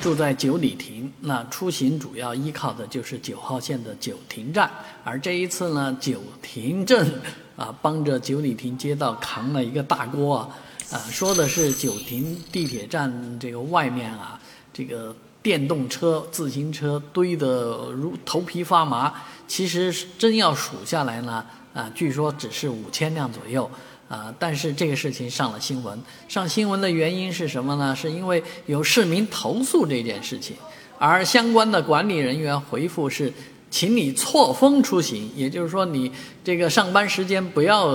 住在九里亭，那出行主要依靠的就是九号线的九亭站。而这一次呢，九亭镇啊帮着九里亭街道扛了一个大锅啊，啊说的是九亭地铁站这个外面啊，这个电动车、自行车堆得如头皮发麻。其实真要数下来呢，啊，据说只是五千辆左右。啊！但是这个事情上了新闻，上新闻的原因是什么呢？是因为有市民投诉这件事情，而相关的管理人员回复是，请你错峰出行，也就是说你这个上班时间不要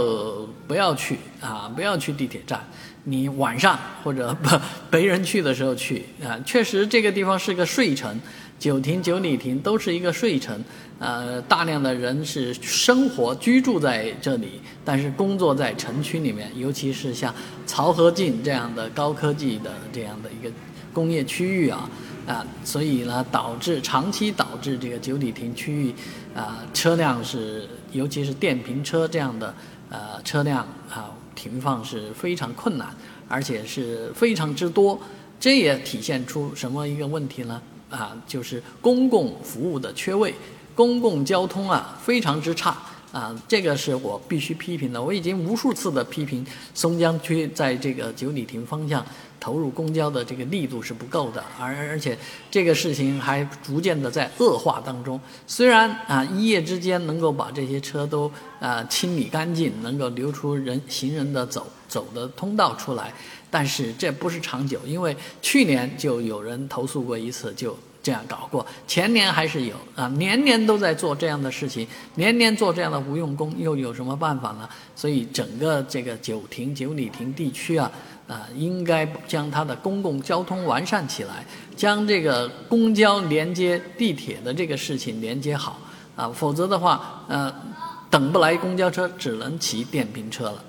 不要去啊，不要去地铁站，你晚上或者 不没人去的时候去啊。确实这个地方是个睡城。九亭、九里亭都是一个睡城，呃，大量的人是生活居住在这里，但是工作在城区里面，尤其是像漕河泾这样的高科技的这样的一个工业区域啊，啊，所以呢，导致长期导致这个九里亭区域啊车辆是，尤其是电瓶车这样的呃车辆啊停放是非常困难，而且是非常之多，这也体现出什么一个问题呢？啊，就是公共服务的缺位，公共交通啊非常之差啊，这个是我必须批评的。我已经无数次的批评松江区在这个九里亭方向投入公交的这个力度是不够的，而而且这个事情还逐渐的在恶化当中。虽然啊一夜之间能够把这些车都啊清理干净，能够留出人行人的走走的通道出来。但是这不是长久，因为去年就有人投诉过一次，就这样搞过。前年还是有啊，年年都在做这样的事情，年年做这样的无用功，又有什么办法呢？所以整个这个九亭、九里亭地区啊，啊，应该将它的公共交通完善起来，将这个公交连接地铁的这个事情连接好啊，否则的话，呃，等不来公交车，只能骑电瓶车了。